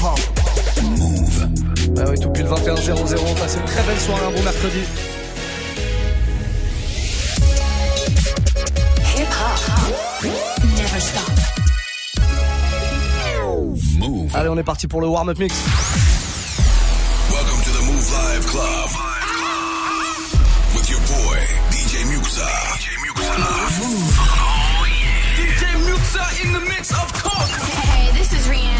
hip-hop. Move. Bah oui, tout pile 21 00 Passez une très belle soirée, un bon mercredi. Never stop. Move. Allez, on est parti pour le warm-up mix. Welcome to the Move Live Club. With your boy, DJ Muxa. DJ Muxa. DJ Muxa in the mix, of course. Hey, this is Rihanna.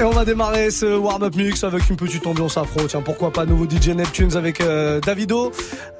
Et on va démarrer ce warm-up mix avec une petite ambiance afro. Tiens, pourquoi pas nouveau DJ Neptunes avec euh, Davido.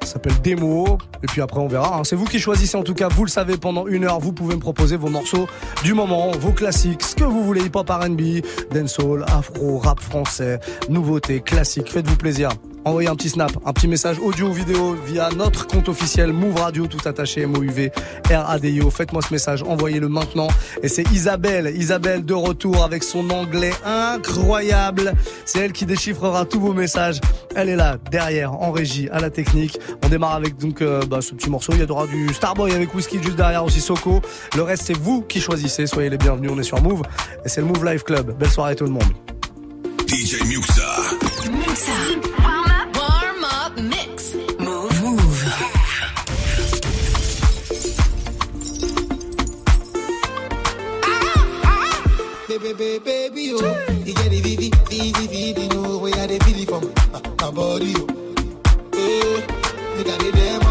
Ça s'appelle Demo. Et puis après, on verra. hein. C'est vous qui choisissez. En tout cas, vous le savez, pendant une heure, vous pouvez me proposer vos morceaux du moment, vos classiques, ce que vous voulez. Hip-hop, R&B, dancehall, afro, rap français, nouveautés, classiques. Faites-vous plaisir. Envoyez un petit snap, un petit message audio ou vidéo via notre compte officiel Move Radio, tout attaché, MOUV, R-A-D-I-O. Faites-moi ce message, envoyez-le maintenant. Et c'est Isabelle, Isabelle de retour avec son anglais incroyable. C'est elle qui déchiffrera tous vos messages. Elle est là, derrière, en régie, à la technique. On démarre avec donc euh, bah, ce petit morceau. Il y aura du Starboy avec Whisky juste derrière aussi Soko. Le reste, c'est vous qui choisissez. Soyez les bienvenus. On est sur Move. Et c'est le Move Live Club. Belle soirée tout le monde. DJ Muxa. Muxa. Baby, baby, baby, oh. You get the vivi, vivi, vivi, know where I dey feel it from my, my body, oh. Eh, you got the demo.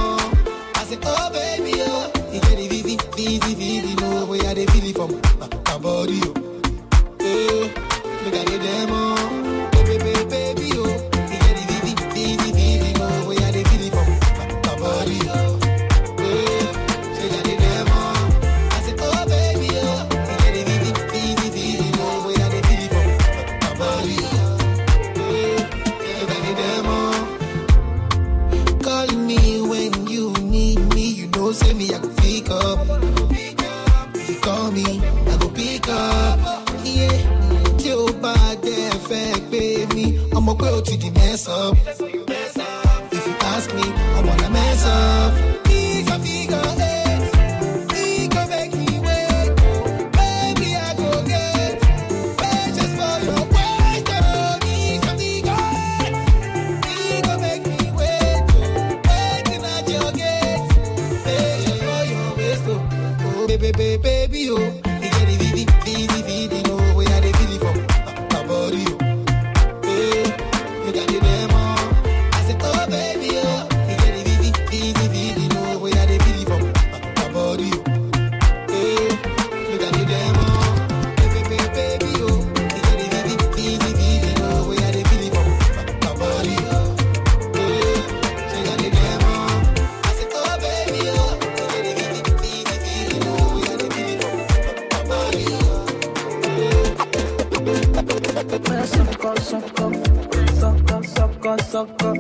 sucker, sucker.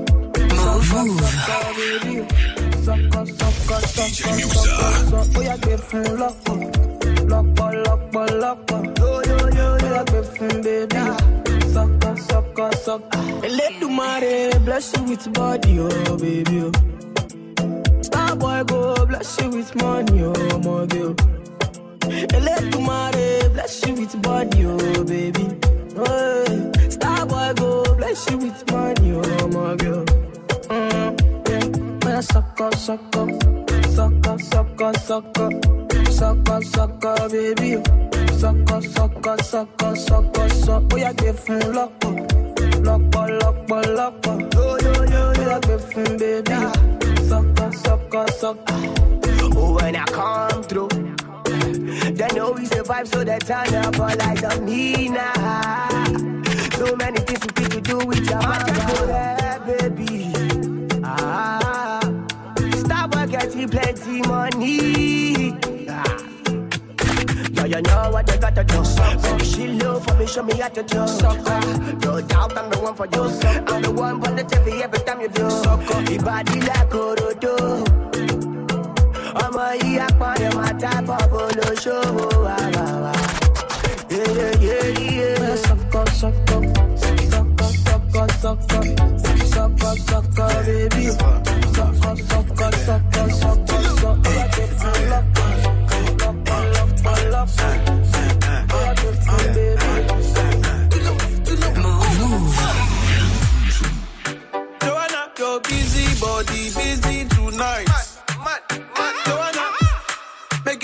DJ Oh, yeah, give him lock up. Lock up, lock up, lock give him baby. Sucker, sucker, sucker. Let the mare bless you with body, oh, baby, oh. Star boy go bless you with money, oh, my girl. Let mare bless you with body, oh, baby. Oh, Starboy go bless you with money, oh my girl. Yeah. Sucker, sucker, sucker, sucker, sucker, sucker, baby. Sucker, sucker, sucker, sucker, sucker. Oh, yeah, give. Oh, yo, yo, yo, yeah, give him baby. Sucker, sucker, sucker. Oh, when I come through. They know we survive, so they turn up all like the Nina. So many things we fit to do with your mama, yeah, baby. Ah, stop getting plenty money. Ah. Yeah, you know what you gotta do. So she low for me, show me how to do. Sucker, no doubt I'm the one for you. I'm the one for the TV every time you do. Your body like Orodo. Ọmọ yìí apọ̀yọ̀ máa tábọ̀ bolóṣòwò wà wà wà. Yéyé yéyé. Sọkọ sọkọ sọkọ sọkọ sọkọ sọkọ sọkọ bébí. Sọkọ sọkọ sọkọ sọkọ sọkọ tètè lọ́kọ. Lọ́kọ lọ́kọ lọ́kọ. Your busy body busy tonight.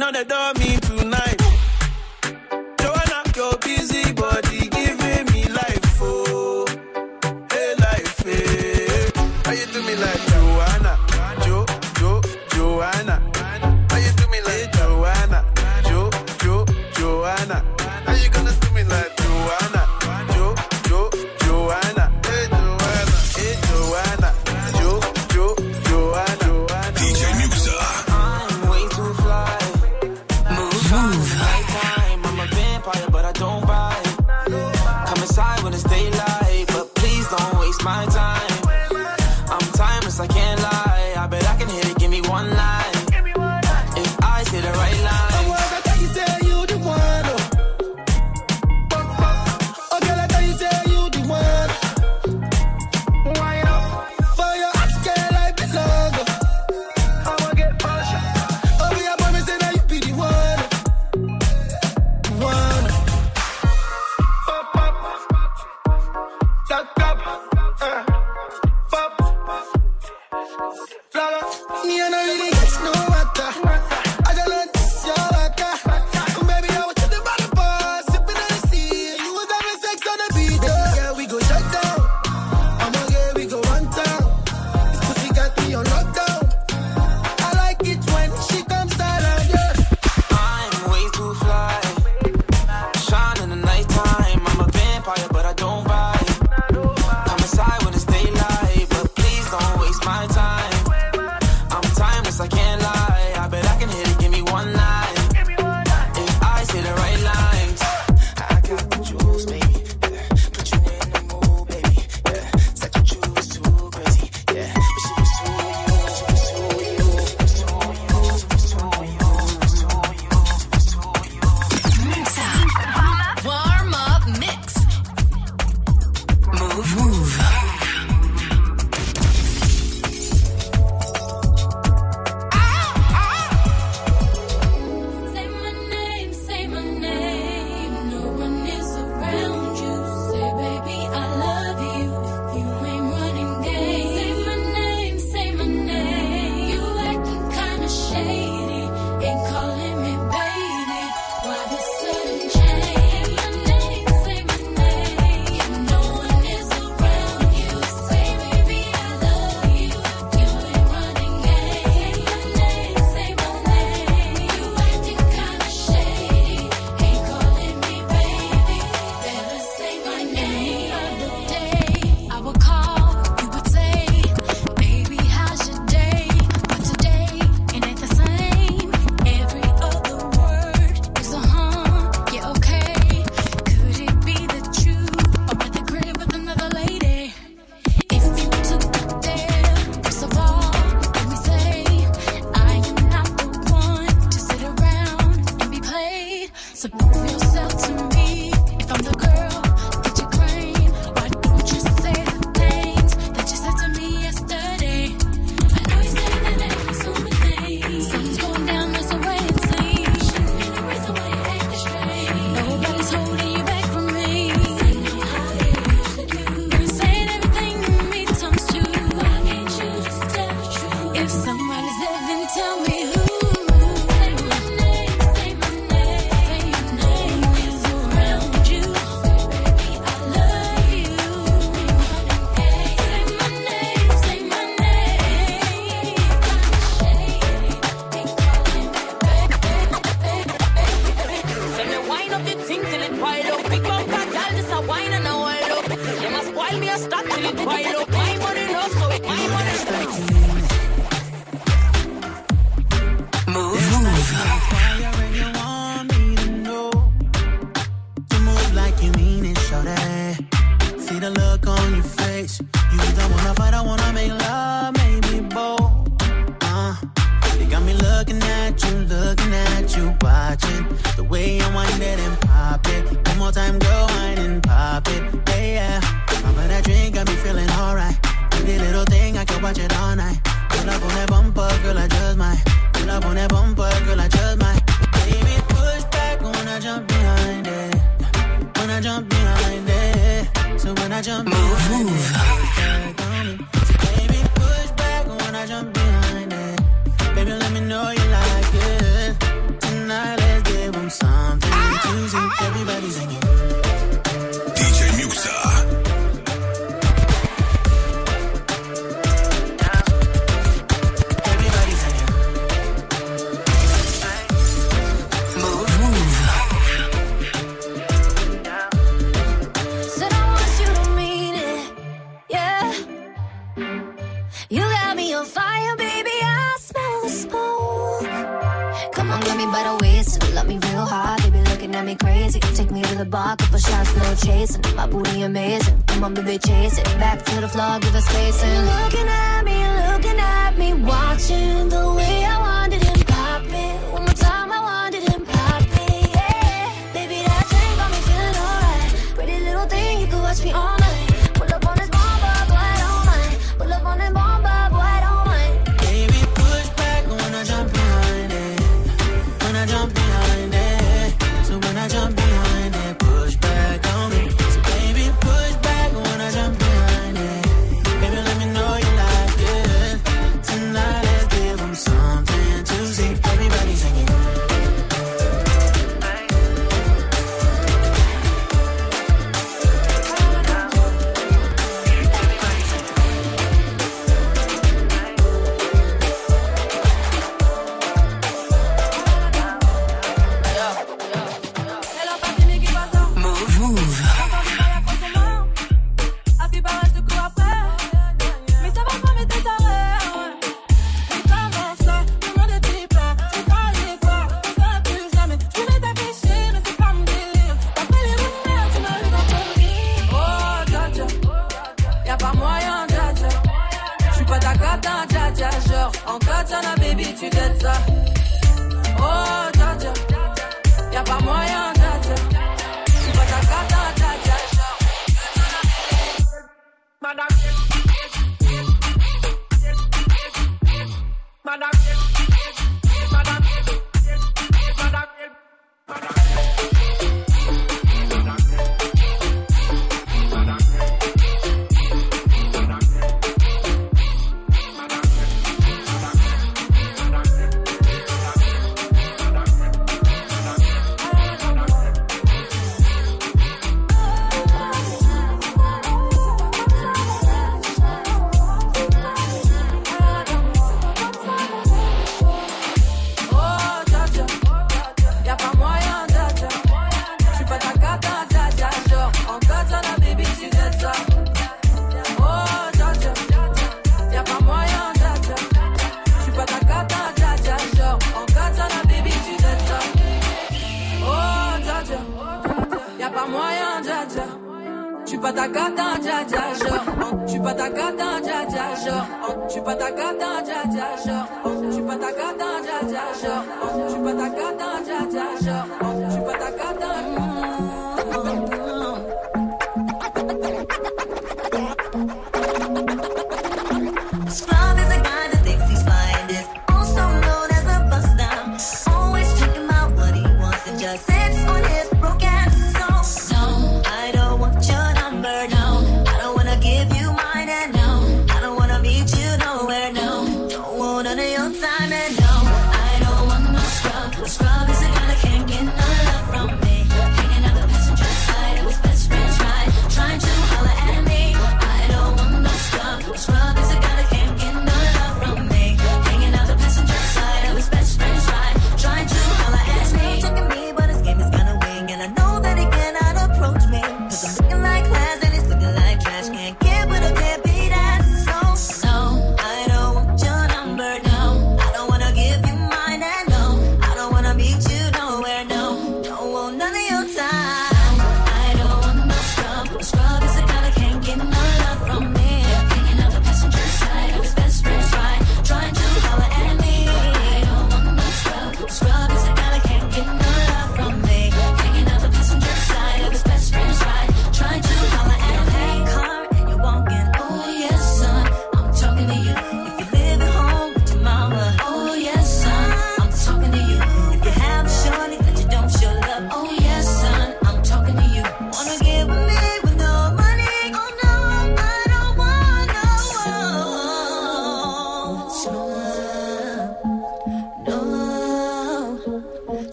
knocking they the door, me tonight.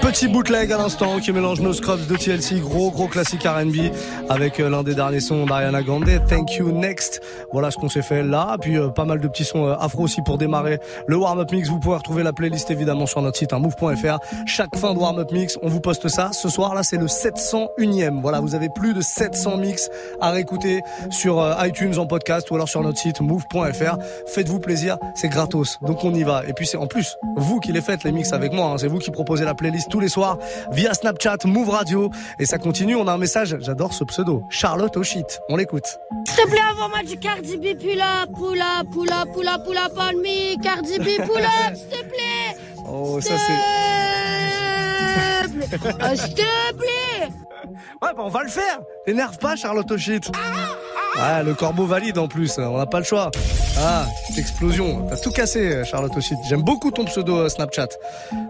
Petit bootleg à l'instant qui mélange nos scrubs de TLC, gros gros classique R&B avec euh, l'un des derniers sons d'Ariana Grande, Thank You Next. Voilà ce qu'on s'est fait là, puis euh, pas mal de petits sons euh, afro aussi pour démarrer le warm-up mix. Vous pouvez retrouver la playlist évidemment sur notre site hein, move.fr. Chaque fin de warm-up mix, on vous poste ça. Ce soir là, c'est le 701e. Voilà, vous avez plus de 700 mix à réécouter sur euh, iTunes en podcast ou alors sur notre site move.fr. Faites-vous plaisir, c'est gratos. Donc on y va. Et puis c'est en plus vous qui les faites les mix avec moi. hein. C'est vous qui proposez la playlist tous les soirs via Snapchat, Move Radio. Et ça continue. On a un message. J'adore ce pseudo. Charlotte O'Shit. On l'écoute. Cardi B, pull up, pull up, pull up, pull up, pull up on me. Cardi B, pull up, s'il te plaît. Oh, ça S'il te plaît. Euh, S'il te plaît. Ouais, bah on va le faire. T'énerve pas, Charlotte O'Shit. Ah, le corbeau valide en plus. On n'a pas le choix. Ah, explosion. T'as tout cassé, Charlotte O'Shit. J'aime beaucoup ton pseudo euh, Snapchat.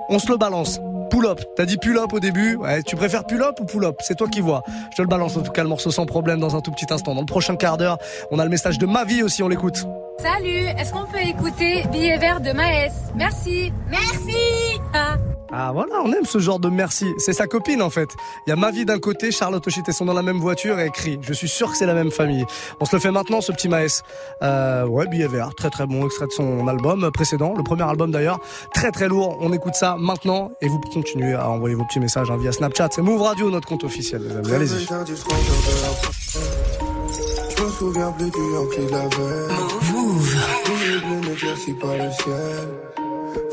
On se le balance. Pull up. T'as dit pull up au début? Ouais, tu préfères pull up ou pull up C'est toi qui vois. Je te le balance en tout cas le morceau sans problème dans un tout petit instant. Dans le prochain quart d'heure, on a le message de ma vie aussi. On l'écoute. Salut, est-ce qu'on peut écouter Billet vert de Maës Merci. Merci. Ah. Ah voilà, on aime ce genre de merci. C'est sa copine en fait. Il y a ma vie d'un côté, Charlotte O'Shit et sont dans la même voiture et crie. Je suis sûr que c'est la même famille. On se le fait maintenant ce petit Maës. Euh, ouais, billet vert, très très bon extrait de son album précédent, le premier album d'ailleurs, très très lourd. On écoute ça maintenant et vous continuez à envoyer vos petits messages hein, via Snapchat. C'est Move Radio notre compte officiel les amis. Allez-y. Je me souviens plus du Yankee de la veille. Move. Billet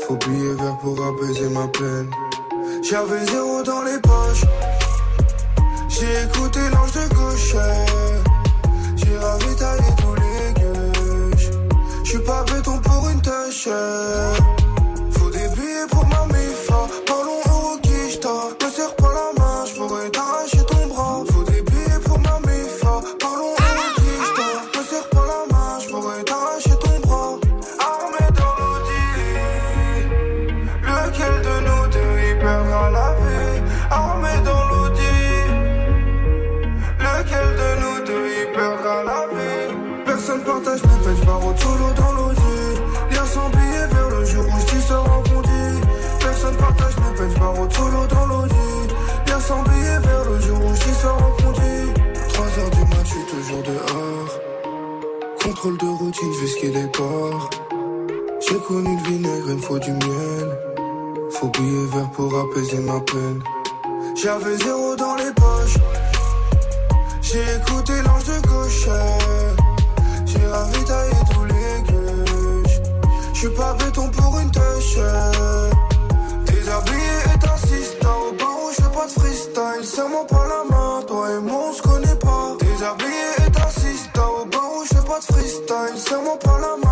Faut billet vert pour apaiser ma peine. J'avais zéro dans les poches. J'ai écouté l'ange de gauche. J'ai ravitaillé tous les gueuches. J'suis pas béton pour une tâche. Faut des billets pour ma mifa. De routine, ports. J'ai connu le vinaigre, il me faut du miel. Faut billet vert pour apaiser ma peine. J'avais zéro dans les poches. J'ai écouté l'ange de gauche. J'ai ravitaillé tous les gueuches. J'suis pas béton pour une tâche. Déshabillé et t'insistes. Au barreau, j'fais pas de freestyle. Serre-moi pas la main, toi et moi on se connaît pas. Déshabillé pas de freestyle. Serre-moi pas la main,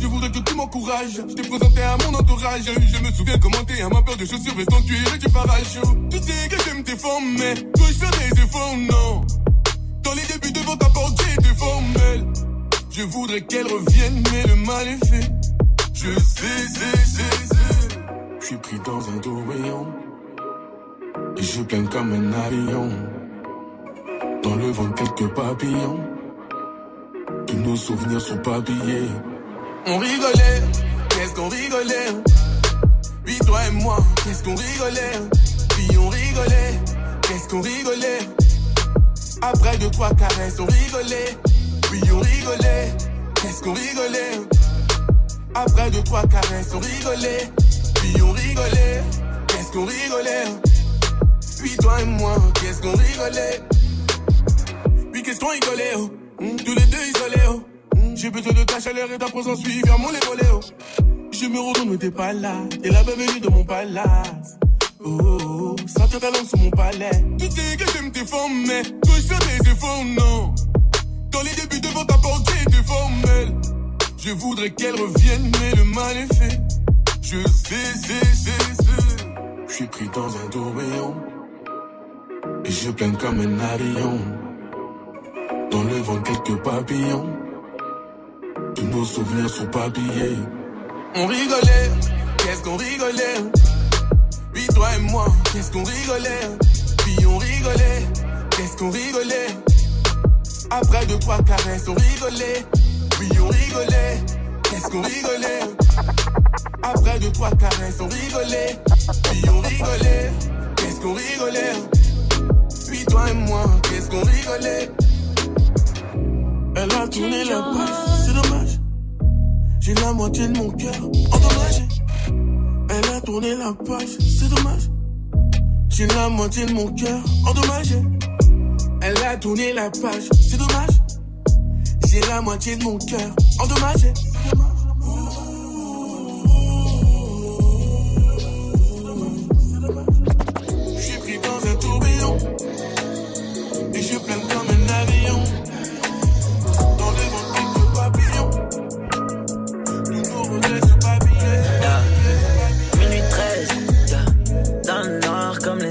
Je voudrais que tu m'encourages. Je t'ai présenté à mon entourage. Je me souviens comment t'es à ma peur de chaussures en cuir et du parachute Tu sais que j'aime tes formes Mais dois-je faire des efforts Non. Dans les débuts devant ta porte j'ai été formel. Je voudrais qu'elle revienne Mais le mal est fait. Je sais, sais, sais, sais. Je suis pris dans un tourbillon. Et je plane comme un avion. Dans le vent, quelques papillons. Tous nos souvenirs sont papillés. On rigolait, qu'est-ce qu'on rigolait? Puis toi et moi, qu'est-ce qu'on rigolait? Puis on rigolait, qu'est-ce qu'on rigolait? Après deux, trois caresses, on rigolait. Puis on rigolait, qu'est-ce qu'on rigolait? Après deux, trois caresses, on rigolait. Puis on rigolait, qu'est-ce qu'on rigolait? Puis toi et moi, qu'est-ce qu'on rigolait? Puis qu'est-ce qu'on rigolait, Hmm, Tous les deux isolés, oh. Hmm, J'ai besoin de ta chaleur et ta présence, oui, vers mon épaulé, oh. Je me retourne, mais t'es pas là. T'es la bienvenue de mon palace. Oh, oh, oh. sentir ta langue sur mon palais. Tu sais que j'aime tes formes, mais que je fais non. Dans les débuts devant ta porte, j'étais formel. Je voudrais qu'elle revienne, mais le mal est fait. Je sais, sais, sais, sais. Je suis pris dans un tourbillon. Et je plane comme un avion. Dans le vent, quelques papillons. Tous nos souvenirs sont papillés. On rigolait, qu'est-ce qu'on rigolait? Puis toi et moi, qu'est-ce qu'on rigolait? Puis on rigolait, qu'est-ce qu'on rigolait? Après deux, trois caresses, on rigolait. Puis on rigolait, qu'est-ce qu'on rigolait? Après deux, trois caresses, on rigolait. Puis on rigolait, qu'est-ce qu'on rigolait? Puis toi et moi, qu'est-ce qu'on rigolait? Elle a tourné la page, c'est dommage. J'ai la moitié de mon cœur endommagé. Elle a tourné la page, c'est dommage. J'ai la moitié de mon cœur endommagé. Elle a tourné la page, c'est dommage. J'ai la moitié de mon cœur endommagé. Je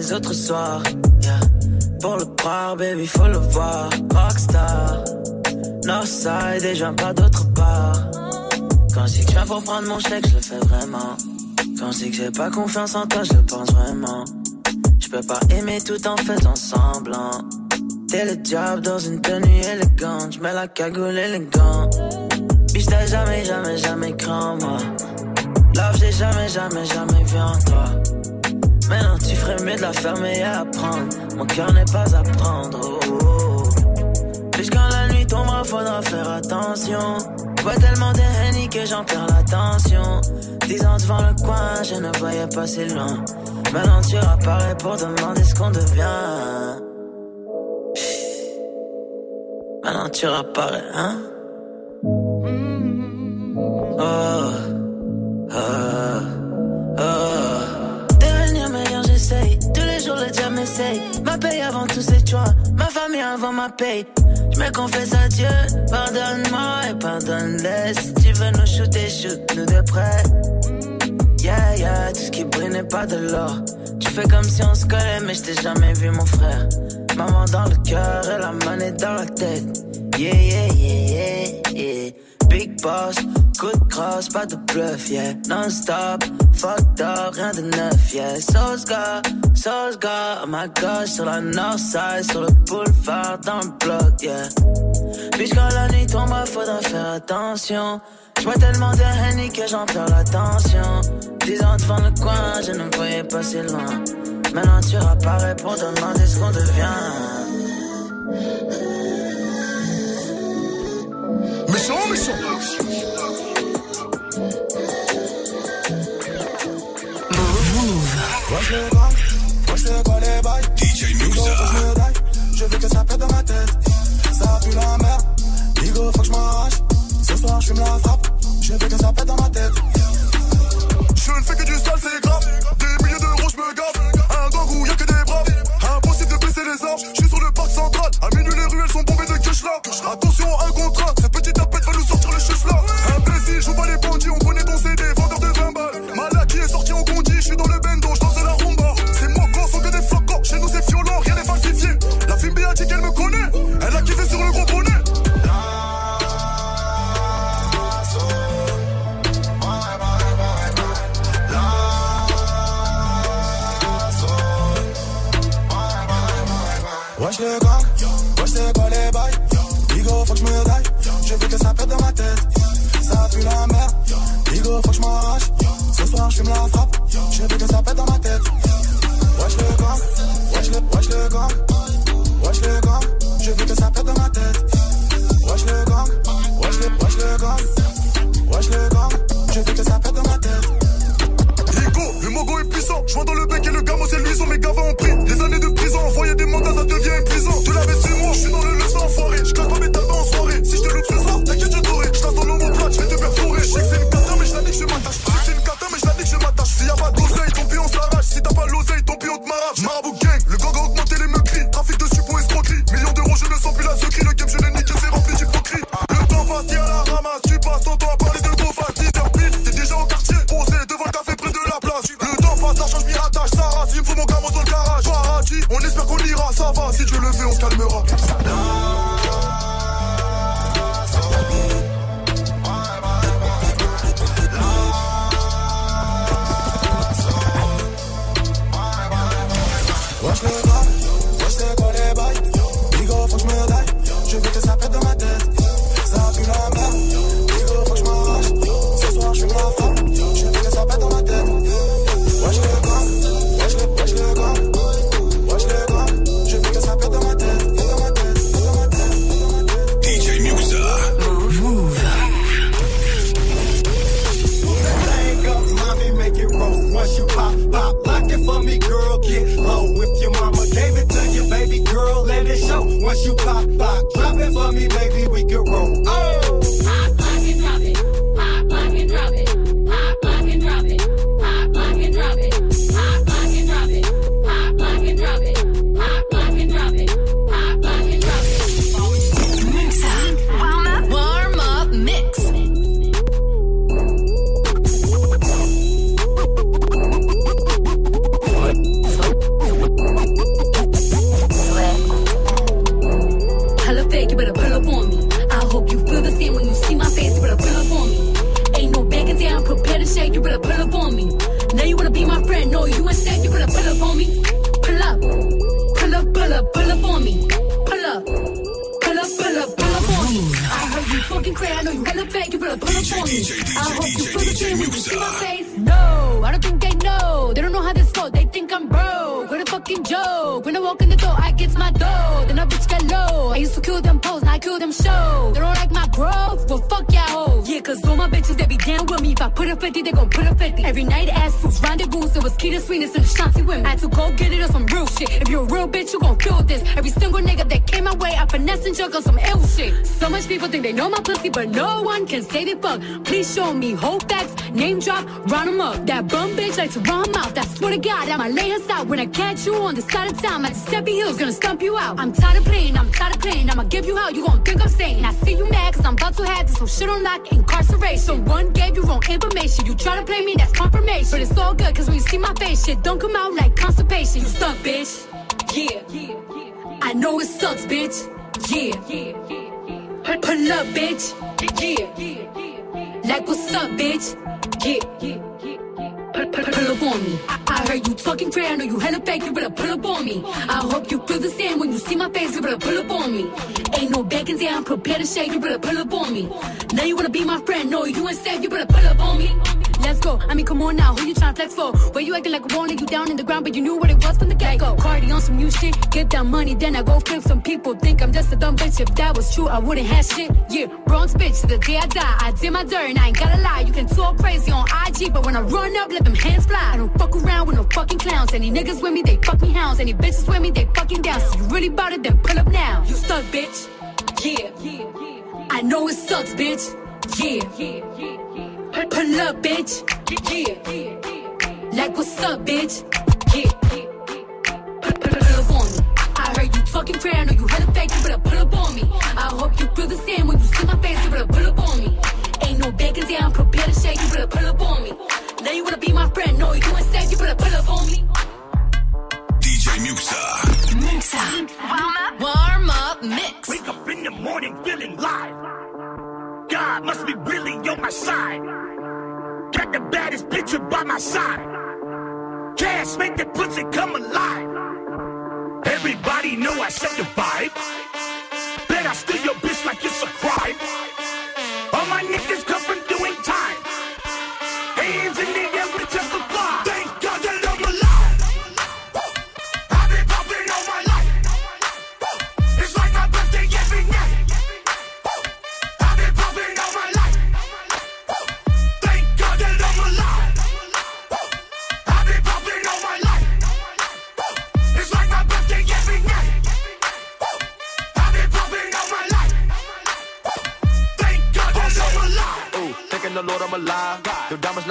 les autres soirs. Pour le croire, baby, faut le voir. Rockstar, Northside et viens pas d'autre part. Quand dis que je pour prendre mon chèque, je le fais vraiment. Quand dis que j'ai pas confiance en toi, je le pense vraiment. Je peux pas aimer tout en faisant semblant. T'es le job dans une tenue élégante, je mets la cagoule élégante. Puis t'ai jamais, jamais, jamais craint, moi. Love, j'ai jamais, jamais, jamais vu en toi. Maintenant, tu ferais mieux de la fermer et apprendre. Mon cœur n'est pas à prendre. Oh, oh. Puis quand la nuit tombera, faudra faire attention. Vois tellement de henny que j'en perds l'attention. Dix ans devant le coin, je ne voyais pas si loin. Maintenant, tu apparais pour demander ce qu'on devient. Maintenant, tu apparais, hein? Ma paye avant tous ces choix. Ma famille avant ma paye. Je me confesse à Dieu. Pardonne-moi et pardonne-les. Si tu veux nous shooter, shoot-nous de près. Yeah, yeah, tout ce qui brille n'est pas de l'or. Tu fais comme si on se collait, mais je t'ai jamais vu, mon frère. Maman dans le cœur et la manette dans la tête. Yeah, yeah, yeah, yeah. Big boss, coup de crosse, pas de bluff, yeah. Non-stop, fucked up, rien de neuf, yeah. Sauce gars, sauce gars, oh my gosh, sur la north side, sur le boulevard, dans le bloc, yeah. Puis quand la nuit tombe, faudra faire attention. J'vois tellement de henny que j'en perds l'attention. Dix ans devant le coin, je ne voyais pas si loin. Maintenant tu apparais pour demander ce qu'on devient. Méchant, méchant. Suits, rendezvous. It was Keita Sweetness and Ashanti women. I had to go get it on some real shit. If you're a real bitch, you gon' feel this. Every single nigga that came my way, I finesse and on some ill shit. So much people think they know my pussy, but no one can say they fuck. Please show me whole facts, name drop, round 'em up. That bum bitch like to run mouth. I swear to God, I'ma lay her out when I catch you on the side of town. The steppy hills, gonna stump you out. I'm tired of playing, I'm tired of playing. I'ma give you how you gon' think I'm saying. I see you mad, cause I'm about to have this whole shit on lock, incarceration. One gave you wrong information. You try to play me, that's confirmation. But it's all good, cause when you see my face, shit don't come out like constipation. You stuck, bitch. Yeah. I know it sucks, bitch. Yeah. Pull up, bitch. Yeah. Like, what's up, bitch? Yeah. Pull, up on me. I, heard you talking crazy, I know you hella fake, you better pull up on me. I hope you feel the same when you see my face, you better pull up on me. Ain't no bacon there, I'm prepared to shake, you better pull up on me. Now you wanna be my friend, no, you ain't safe, you better pull up on me. Let's go. I mean, come on now. Who you tryna flex for? Where you acting like a wanted you down in the ground, but you knew what it was from the get go. Cardi on some new shit. Get that money, then I go flip. Some people think I'm just a dumb bitch. If that was true, I wouldn't have shit. Yeah, Bronx bitch to the day I die. I did my dirt and I ain't gotta lie. You can talk crazy on IG, but when I run up, let them hands fly. I don't fuck around with no fucking clowns. Any niggas with me, they fucking hounds. Any bitches with me, they fucking down. So you really bout it, then pull up now. You stuck, bitch. Yeah. I know it sucks, bitch. Yeah. Pull up, bitch. Yeah. Like, what's up, bitch? Yeah. Pull, up on me. I heard you talking crazy, I know you hella fake, you better pull up on me. I hope you feel the same when you see my face, you better pull up on me. Ain't no bacon there, I'm prepared to shake, you better pull up on me. Now you wanna be my friend, no, you ain't safe, you better pull up on me. DJ Muxa. Muxa. Warm up. Warm up mix. Wake up in the morning feeling live. God must be really on my side. Got the baddest picture by my side. Cash make the pussy come alive. Everybody know I set the vibe. Bet I steal your bitch like it's a crime. All my niggas come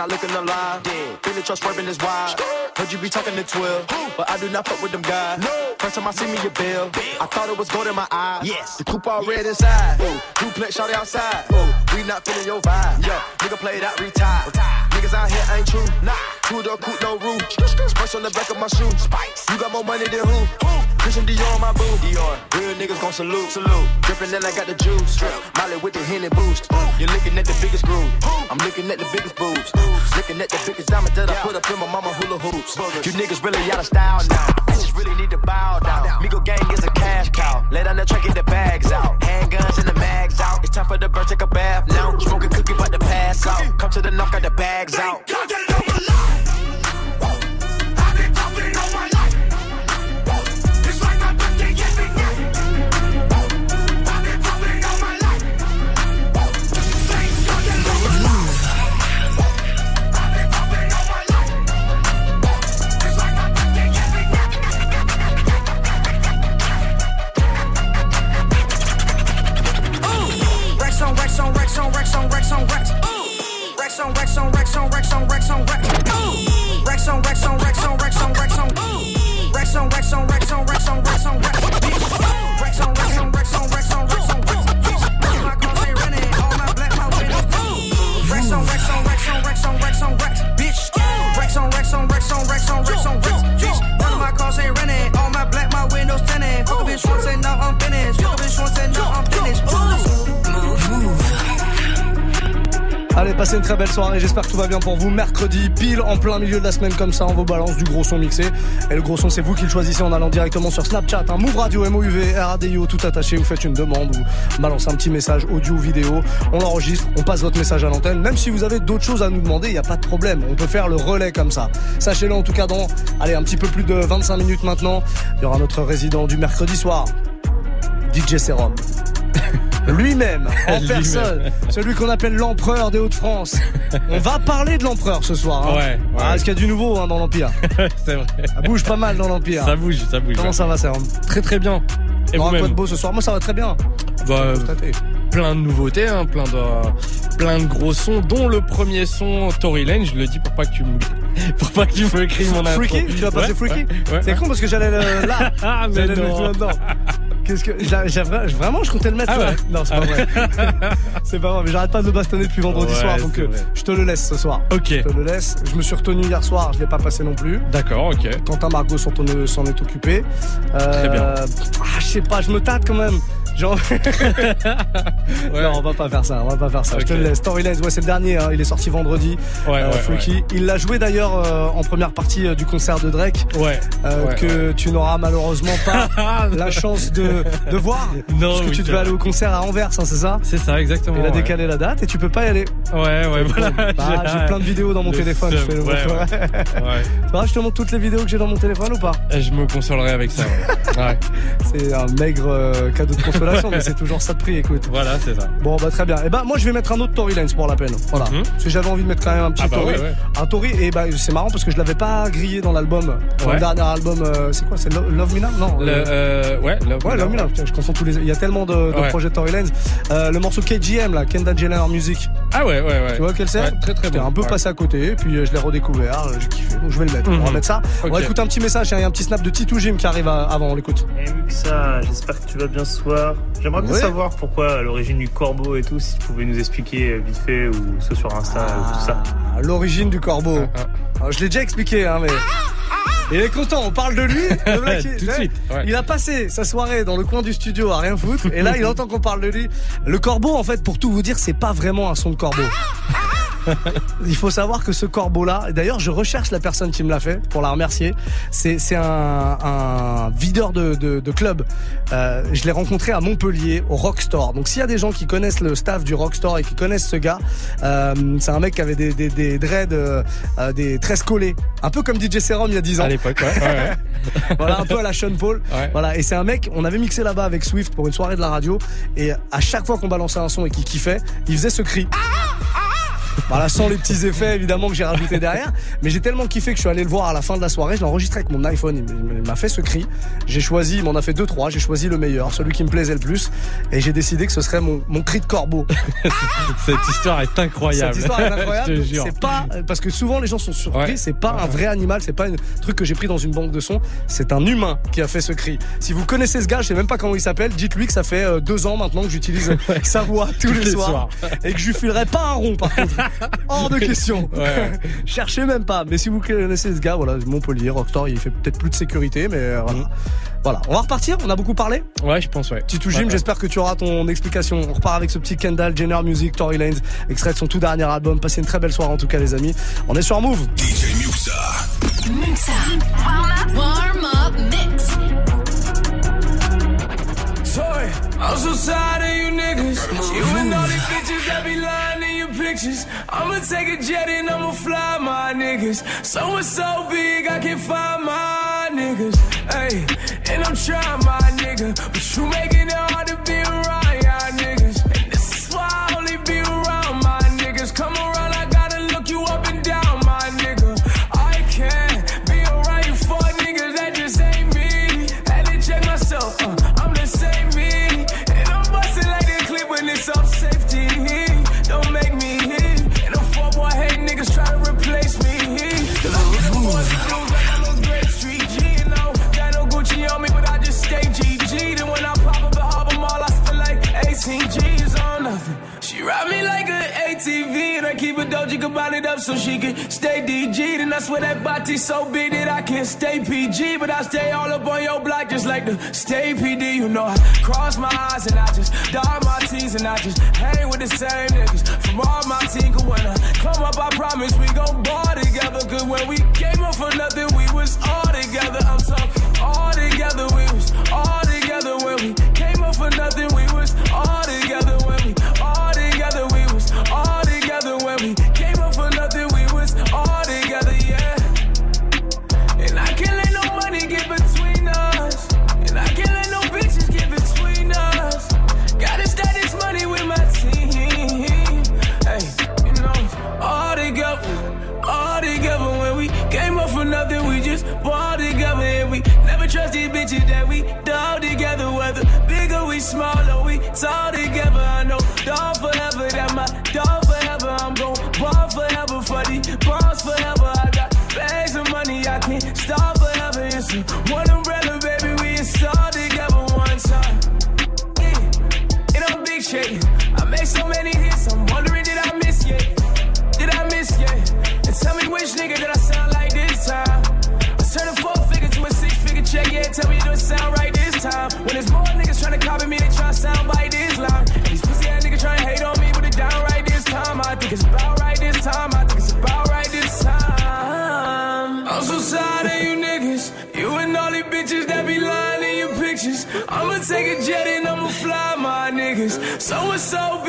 not looking alive. Feeling trust swerving is wild. Heard you be talking to 12, but I do not fuck with them guys. First time I see me a bill, I thought it was gold in my eyes. Yes, the coupe all red inside. Ooh, duplex shawty outside. Ooh, we not feeling your vibe. Yeah, nigga played out, retired. Niggas out here ain't true. Nah, two door coupe, no roof. Spice on the back of my shoe. Spice. You got more money than who? Christian Dior on my boo. Dior. Real niggas gon' salute. Salute. Drippin' then I got the juice. Drip. Molly with the Henny boost. You're looking at the biggest groove. I'm looking at the biggest boobs. Looking at the biggest diamond that I put up in my mama hula hoops. You niggas really out of style now. I just really need to bow down. Migo gang is a cash cow. Lay down the track, get the bags out. Handguns and the mags out. It's time for the bird, take a bath now. Smoking cookie, about to pass out. Come to the knock, got the bags out. Soirée. J'espère que tout va bien pour vous. Mercredi, pile en plein milieu de la semaine comme ça, on vous balance du gros son mixé. Et le gros son, c'est vous qui le choisissez en allant directement sur Snapchat, hein, Move Radio, MOUV, RADIO, tout attaché. Vous faites une demande ou balancez un petit message audio ou vidéo. On l'enregistre, on passe votre message à l'antenne. Même si vous avez d'autres choses à nous demander, il n'y a pas de problème. On peut faire le relais comme ça. Sachez-le en tout cas dans, allez, un petit peu plus de 25 minutes maintenant. Il y aura notre résident du mercredi soir, DJ Serum. Lui-même, en personne, celui qu'on appelle l'empereur des Hauts-de-France. On va parler de l'empereur ce soir. hein. Ouais, ouais. Ah, parce qu'il y a du nouveau hein, dans l'Empire. c'est vrai. Ça bouge pas mal dans l'Empire. Ça bouge, ça bouge. Comment ouais. ça va, Serum Très très bien. Et Bon, quoi de beau ce soir Moi, ça va très bien. Bah, plein de nouveautés, hein, plein de plein de gros sons, dont le premier son Tory Lane. Je le dis pour pas que tu me pour pas que tu me écrives mon intro. Freaky Tu vas passer Ouais, Freaky ouais, ouais, C'est con parce que j'allais le, là. Ah, mais non. Qu'est-ce que j'ai vraiment je comptais le mettre Ah ouais Non, c'est pas vrai. c'est pas vrai, mais j'arrête pas de bastonner depuis vendredi Ouais, soir donc euh, je te le laisse ce soir. Ok. Je te le laisse. Je me suis retenu hier soir, je l'ai pas passé non plus. D'accord, ok. Quentin Margot s'en s'en est occupé. Euh, Très bien. Ah, je sais pas, je me tâte quand même. Genre... Non, on va pas faire ça, on va pas faire ça. Je te le laisse. Storylands, ouais, c'est le dernier, hein, il est sorti vendredi. Ouais, euh, ouais. Il l'a joué d'ailleurs euh, en première partie euh, du concert de Drake. Ouais. que tu n'auras malheureusement pas la chance de, de voir. Non, parce que oui, tu devais aller au concert à Anvers, hein, c'est ça C'est ça, exactement. Il a décalé la date et tu peux pas y aller. Ouais, ouais, voilà. Bah, j'ai plein de vidéos dans mon Le téléphone. Je seum, le. Tu vois, je te montre toutes les vidéos que j'ai dans mon téléphone ou pas Et Je me consolerai avec ça. Ouais. C'est un maigre cadeau de consolation, mais c'est toujours ça de prix, écoute. Voilà, c'est ça. Bon, bah très bien. Et bah, moi, je vais mettre un autre Tory Lanez pour la peine. Voilà. Mhm. Parce que j'avais envie de mettre quand même un petit Ah bah Tory. ouais, ouais. Un Tory, et bah, c'est marrant parce que je l'avais pas grillé dans l'album. Dans Ouais. le dernier album, euh, c'est quoi C'est Lo- Love Me Now? Non. Le, euh, euh, ouais, Ouais, Love Me Now. Putain, je confonds tous les. Il y a tellement de, de Ouais. projets Tory Lanez. Euh, le morceau KGM, là, Kendall Jenner Music. Ah ouais, ouais, ouais. Tu vois quel c'est Ouais, Très très J'étais bon. un peu Ouais. passé à côté, et puis je l'ai redécouvert, j'ai kiffé, donc je vais le mettre. On va Mhm. mettre ça. On va écouter un petit message, il y a un petit snap de Titou Jim qui arrive avant, on l'écoute. Eh Muxa, j'espère que tu vas bien ce soir. J'aimerais bien Ouais. savoir pourquoi à l'origine du corbeau et tout, si tu pouvais nous expliquer euh, vite fait ou soit sur Insta ou tout ça. Ah, L'origine du corbeau. Alors, je l'ai déjà expliqué, hein, mais. Il est content, on parle de lui. le mec, il- Tout de suite. ouais. Il a passé sa soirée dans le coin du studio à rien foutre et là il entend qu'on parle de lui. Le corbeau en fait pour tout vous dire c'est pas vraiment un son de corbeau. Il faut savoir que ce corbeau-là, et d'ailleurs je recherche la personne qui me l'a fait pour la remercier. C'est un, un videur de, de, de club. Euh, je l'ai rencontré à Montpellier au Rockstore. Donc s'il y a des gens qui connaissent le staff du Rockstore et qui connaissent ce gars, euh, c'est un mec qui avait des, des, des dreads, euh, des tresses collées, un peu comme DJ Serum il y a 10 ans À l'époque, ouais. ouais, ouais. voilà, un peu à la Sean Paul. Ouais. Voilà, et c'est un mec, on avait mixé là-bas avec Swift pour une soirée de la radio, et à chaque fois qu'on balançait un son et qu'il kiffait, il faisait ce cri. Voilà, sans les petits effets évidemment que j'ai rajouté derrière. Mais j'ai tellement kiffé que je suis allé le voir à la fin de la soirée. Je l'ai enregistré avec mon iPhone. Il m'a fait ce cri. J'ai choisi, il m'en a fait deux, trois. J'ai choisi le meilleur, celui qui me plaisait le plus. Et j'ai décidé que ce serait mon, mon cri de corbeau. Cette histoire est incroyable. Cette histoire est incroyable. C'est pas parce que souvent les gens sont surpris. Ouais. C'est pas un vrai animal. C'est pas un truc que j'ai pris dans une banque de sons. C'est un humain qui a fait ce cri. Si vous connaissez ce gars, je sais même pas comment il s'appelle. Dites-lui que ça fait euh, deux ans maintenant que j'utilise sa voix tous les, les soirs, soirs. et que je lui filerai pas un rond par contre. Hors de question. Ouais. Cherchez même pas. Mais si vous connaissez ce gars, voilà, Montpellier, Rockstar, il fait peut-être plus de sécurité, mais euh, voilà. Voilà. On va repartir. On a beaucoup parlé. Ouais, je pense, ouais. Titou Jim, Ouais, ouais. j'espère que tu auras ton explication. On repart avec ce petit Kendall Jenner Music, Tory Lanez, extrait de son tout dernier album. Passez une très belle soirée en tout cas, les amis. On est sur Move. DJ Muxa. Muxa. Warm up, warm up mix. Toy, I'm so tired of you niggas. You and pictures. I'ma take a jet and I'ma fly my niggas. So it's so big I can find my niggas. Hey, and I'm trying my nigga. But you making it hard to ATV, and I keep a doji combine up so she can stay DG. And I swear that body's so big that I can't stay PG, but I stay all up on your block just like the stay PD. You know, I cross my eyes and I just dot my T's and I just hang with the same niggas from all my team. Cause when I come up, I promise we gon' ball together. Cause when we came up for nothing, we was all together. I'm talking all together, we was all together. When we came up for nothing, we was all together. So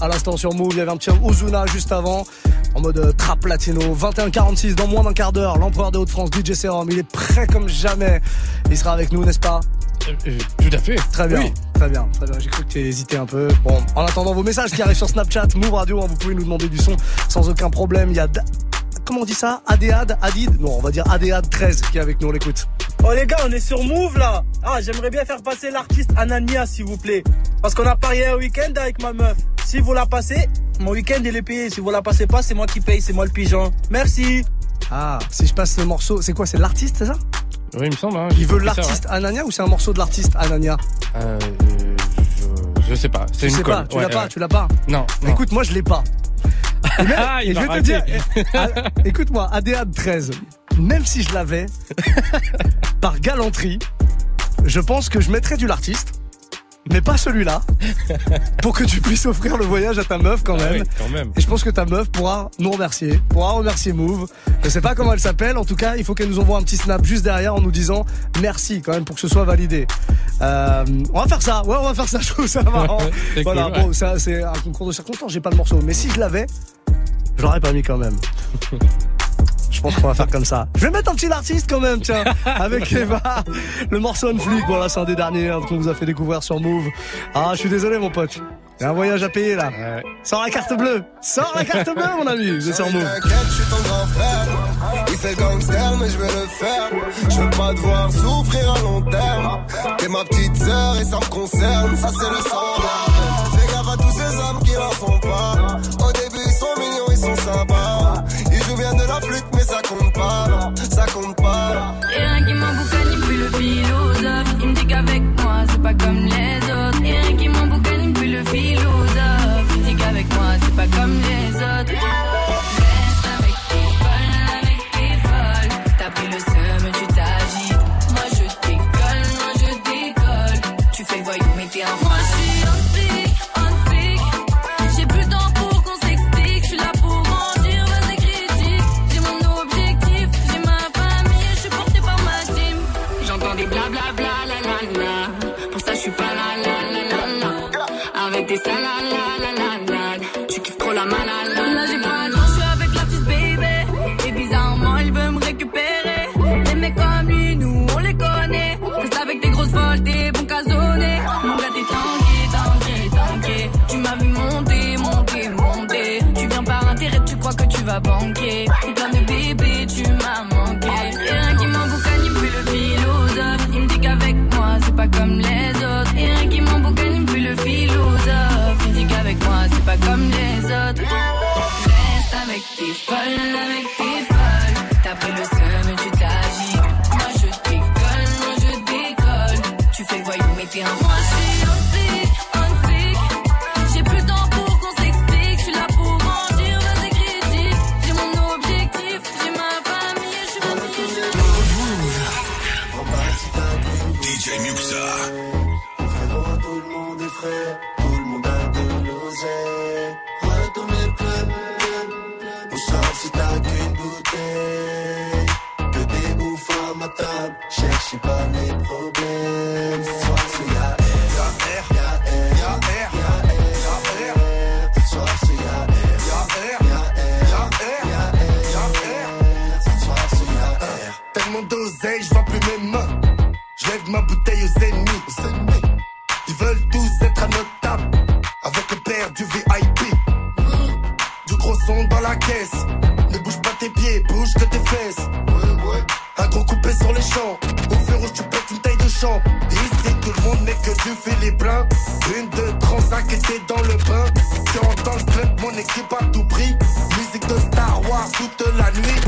à l'instant sur Move. Il y avait un petit Ozuna juste avant, en mode euh, trap latino. 21-46 dans moins d'un quart d'heure. L'empereur des Hauts-de-France, DJ Serum, il est prêt comme jamais. Il sera avec nous, n'est-ce pas? Tout à fait. Très bien. Oui. Très bien, très bien. J'ai cru que tu hésité un peu. Bon, en attendant vos messages qui arrivent sur Snapchat, Move Radio, hein, vous pouvez nous demander du son sans aucun problème. Il y a. Da- Comment on dit ça? Adéad Adid? Non, on va dire Adéad 13 qui est avec nous, on l'écoute. Oh les gars, on est sur Move là. Ah, j'aimerais bien faire passer l'artiste Anania s'il vous plaît. Parce qu'on a parié un week-end avec ma meuf. Si vous la passez, mon week-end il est payé. Si vous la passez pas, c'est moi qui paye, c'est moi le pigeon. Merci. Ah, si je passe le morceau, c'est quoi C'est l'artiste, c'est ça? Oui, il me semble. hein, Il veut l'artiste Anania ou c'est un morceau de l'artiste Anania? Euh, je, je sais pas. C'est Tu une sais colle. pas, tu Ouais, l'as pas, tu l'as pas Non. non. Écoute, moi je l'ai pas. Et même- Ah, il et je te dire, écoute-moi, ADAD 13, même si je l'avais, par galanterie, je pense que je mettrais du l'artiste, mais pas celui-là, pour que tu puisses offrir le voyage à ta meuf quand Ah même. oui, quand même. Et je pense que ta meuf pourra nous remercier, pourra remercier Move. Je sais pas comment elle s'appelle, en tout cas, il faut qu'elle nous envoie un petit snap juste derrière en nous disant merci quand même pour que ce soit validé. Euh, on va faire ça, ouais, on va faire ça, je trouve ça marrant. Voilà, cool, ouais. bon, ça, c'est un concours de circonstances, j'ai pas le morceau, mais si je l'avais, je l'aurais pas mis quand même. Je pense qu'on va faire comme ça. Je vais mettre un petit artiste quand même, tiens, avec Eva, le morceau de flic. Voilà, c'est un des derniers hein, qu'on vous a fait découvrir sur Move. Ah, je suis désolé, mon pote. Il y a un voyage à payer là. Sors la carte bleue. Sors la carte bleue, mon ami. C'est sur Move. T'inquiète, je suis ton grand frère. Il fait gangster, mais je vais le faire. Je veux pas devoir souffrir à long terme. T'es ma petite sœur et ça me concerne. Ça, c'est le sang. Fais gaffe à tous ces hommes qui n'en font pas. Au début, ils sont mignons, ils sont sympas. Ils jouent bien de la flûte, compte pas. Ça compte pas. Rien qui il me fait le philosophe. Il me dit qu'avec moi, c'est pas comme crois que et t'es dans le bain. Tu entends le club, mon équipe à tout prix. Musique de Star Wars toute la nuit.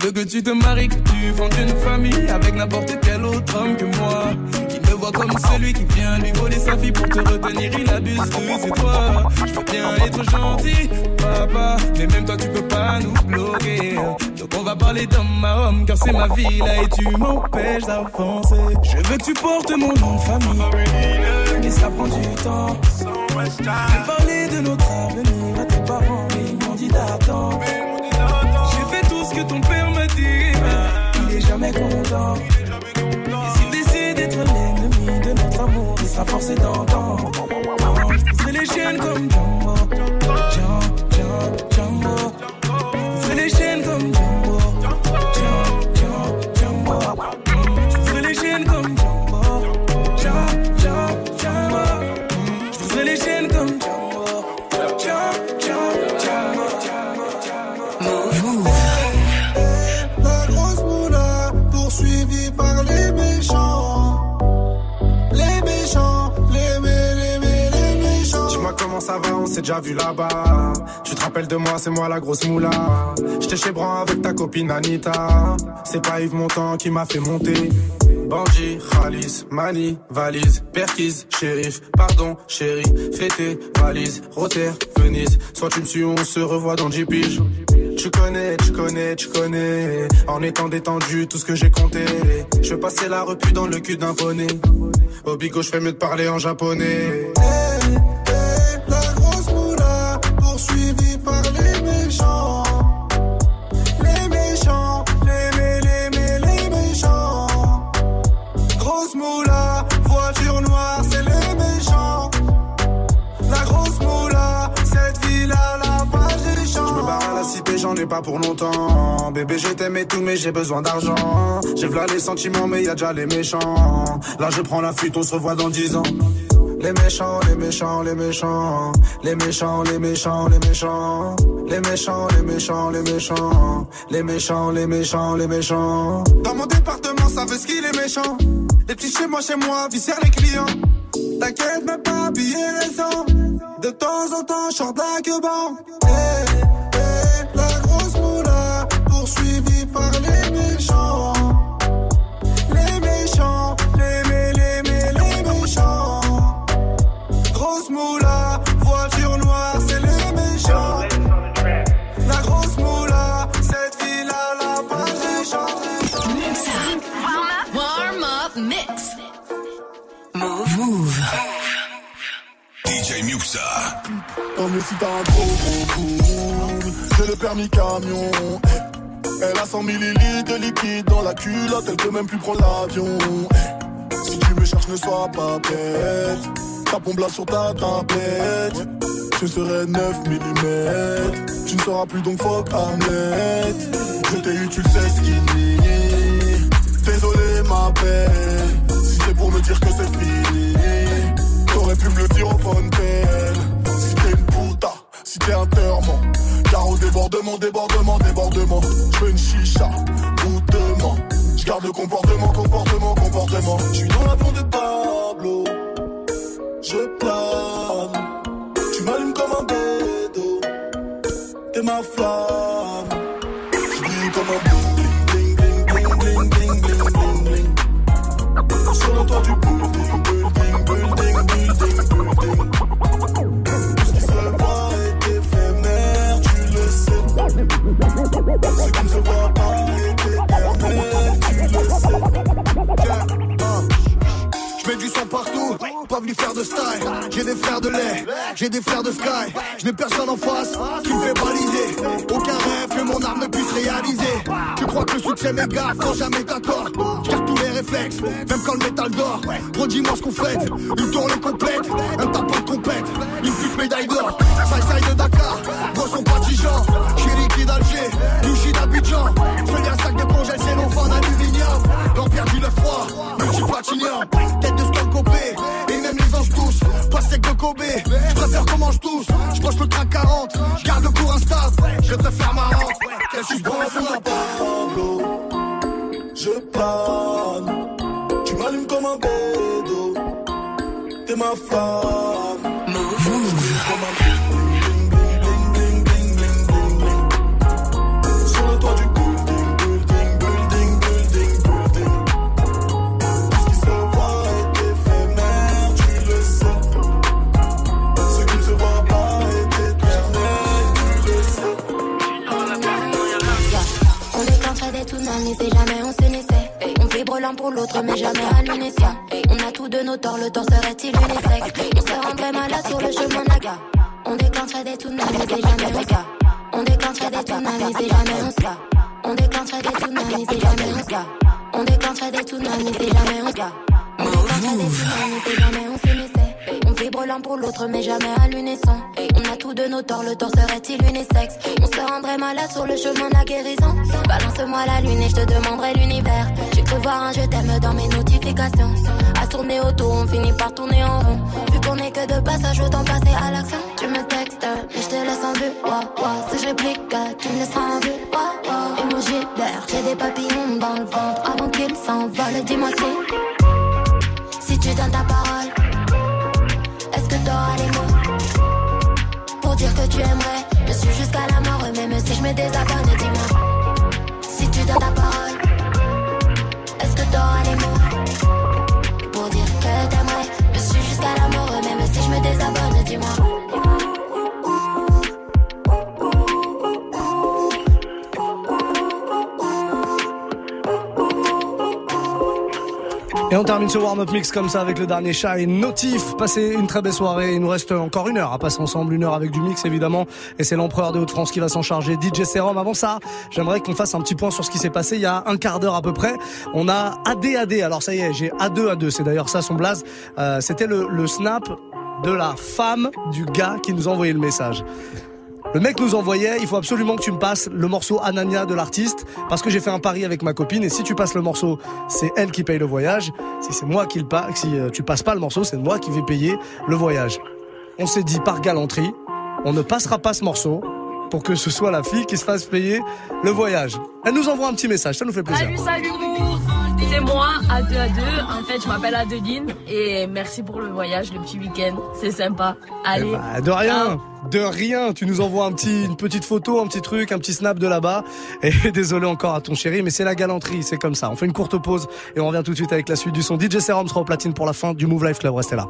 veut que tu te maries, que tu fondes une famille Avec n'importe quel autre homme que moi. Il me voit comme celui qui vient lui voler sa fille Pour te retenir, il abuse de c'est toi Je veux bien être gentil, papa Mais même toi tu peux pas nous bloquer. Donc on va parler d'homme à homme Car c'est ma vie là et tu m'empêches d'avancer. Je veux que tu portes mon nom de famille Mais ça prend du temps. J'ai parlé de notre avenir à tes parents ils m'ont dit d'attendre. J'ai fait tout ce que ton père Il est jamais content. Et s'il décide d'être l'ennemi de notre amour Il sera forcé d'entendre. Pousserai les chaînes comme Django Django, Django, Django Je pousserai les chaînes comme Django, s'est déjà vu là-bas. Tu te rappelles de moi, c'est moi la grosse moula. J'étais chez Bran avec ta copine Anita. C'est pas Yves Montand qui m'a fait monter. Bandit, Khalis, Mani, valise, Perquise, shérif, pardon, chéri, fêté, valise, Rotter, Venise. Soit tu me suis, on se revoit dans 10 piges. Tu connais, tu connais, tu connais. En étant détendu, tout ce que j'ai compté. Je passer la repu dans le cul d'un poney. Au bigo, je fais mieux de parler en japonais. Pas pour longtemps. Bébé, je t'aime et tout, mais j'ai besoin d'argent. J'ai v'là les sentiments, mais y a déjà les méchants. Là, je prends la fuite, on se revoit dans 10 ans. Les méchants, les méchants, les méchants. Les méchants, les méchants, les méchants. Les méchants, les méchants, les méchants. Les méchants, les méchants, les méchants. Dans mon département, ça veut ce qu'il est méchant. Les petits chez moi, chez moi, viscèrent les clients. T'inquiète, même pas habillé récent. De temps en temps, je sors de mieux si t'as un gros gros. J'ai le permis camion. Elle a 100 millilitres de liquide dans la culotte, elle peut même plus prendre l'avion. Si tu me cherches, ne sois pas bête. Blas sur ta tablette. Je serai 9 mm. Tu ne seras plus donc fuck Hamlet. Je t'ai eu, tu le sais, skinny. Désolé, ma belle. Si c'est pour me dire que c'est fini, t'aurais pu me le dire au t'es une Car au débordement, débordement, débordement. Je veux une chicha, goûtement. Je garde le comportement, comportement, comportement. Je suis dans l'avion de Pablo. Je plane. Tu m'allumes comme un bédo. T'es ma flamme. Je comme un bling, bling, bling, bling, bling, bling, bling, bling. Sur le toit du building, j'ai des frères de sky. Je n'ai personne en face qui me fait baliser. Aucun rêve que mon arme ne puisse réaliser. Tu crois que le succès m'égare quand jamais t'as tort. Je garde tous les réflexes, même quand le métal dort. Redis-moi ce qu'on fait, une tournée complète, un tapon de compète, une petite est est. On s'unissait. On vibre l'un pour l'autre mais jamais à l'unisson. Le tort serait-il unisexe On se rendrait malade sur le chemin naga. On déclencherait des tsunamis et jamais on se. On déclencherait des tsunamis et jamais on se. On déclencherait des tsunamis et jamais on se. On déclencherait des tsunamis et jamais on se. On déclencherait des tsunamis et jamais on. On vibre l'un pour l'autre mais jamais à l'unisson. On a tous de nos torts, le tort serait-il unisexe On se rendrait malade sur le chemin de la guérison. Balance-moi la lune et je te demanderai l'univers. J'ai cru voir un je t'aime dans mes notifications. À tourner autour, on finit par tourner en rond. Vu qu'on est que de passage, autant passer à l'action. Tu me textes, mais je te laisse en vue. Si je réplique, tu me laisseras en vue. Wow, wow. Emoji d'air, j'ai des papillons dans le ventre. Avant qu'ils s'envolent, dis-moi si. Si tu donnes ta parole, est-ce que t'auras les mots pour dire que tu aimerais? Je suis jusqu'à la mort, même si je me désabonne, dis-moi. Si tu donnes ta parole, Et on termine ce warm-up mix comme ça avec le dernier chat et Notif. Passez une très belle soirée. Il nous reste encore une heure à passer ensemble. Une heure avec du mix évidemment. Et c'est l'empereur de Haute-France qui va s'en charger. DJ Serum. Avant ça, j'aimerais qu'on fasse un petit point sur ce qui s'est passé il y a un quart d'heure à peu près. On a ADAD. Alors ça y est, j'ai A2 A2. C'est d'ailleurs ça son blaze. Euh, C'était le, snap de la femme du gars qui nous a envoyé le message. Le mec nous envoyait, il faut absolument que tu me passes le morceau Anania de l'artiste, parce que j'ai fait un pari avec ma copine, et si tu passes le morceau, c'est elle qui paye le voyage. Si c'est moi qui le passe, si euh, tu passes pas le morceau, c'est moi qui vais payer le voyage. On s'est dit par galanterie, on ne passera pas ce morceau pour que ce soit la fille qui se fasse payer le voyage. Elle nous envoie un petit message, ça nous fait plaisir. Salut, salut C'est moi, A2 A2. En fait, je m'appelle Adeline et merci pour le voyage, le petit week-end. C'est sympa. Allez. Bah, de rien, de rien. Tu nous envoies un petit, une petite photo, un petit truc, un petit snap de là-bas. Et désolé encore à ton chéri, mais c'est la galanterie, c'est comme ça. On fait une courte pause et on revient tout de suite avec la suite du son. DJ Serum sera au platine pour la fin du Move Life Club. Restez là.